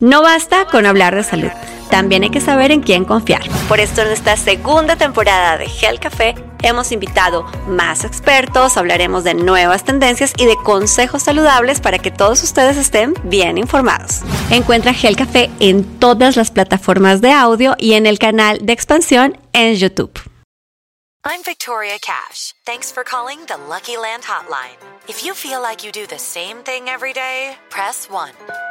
No basta con hablar de salud, también hay que saber en quién confiar. Por esto en esta segunda temporada de Gel Café hemos invitado más expertos, hablaremos de nuevas tendencias y de consejos saludables para que todos ustedes estén bien informados. Encuentra Gel Café en todas las plataformas de audio y en el canal de expansión en YouTube. I'm Victoria Cash. Thanks for calling the Lucky Land Hotline. If you feel like you do the same thing every day, press 1.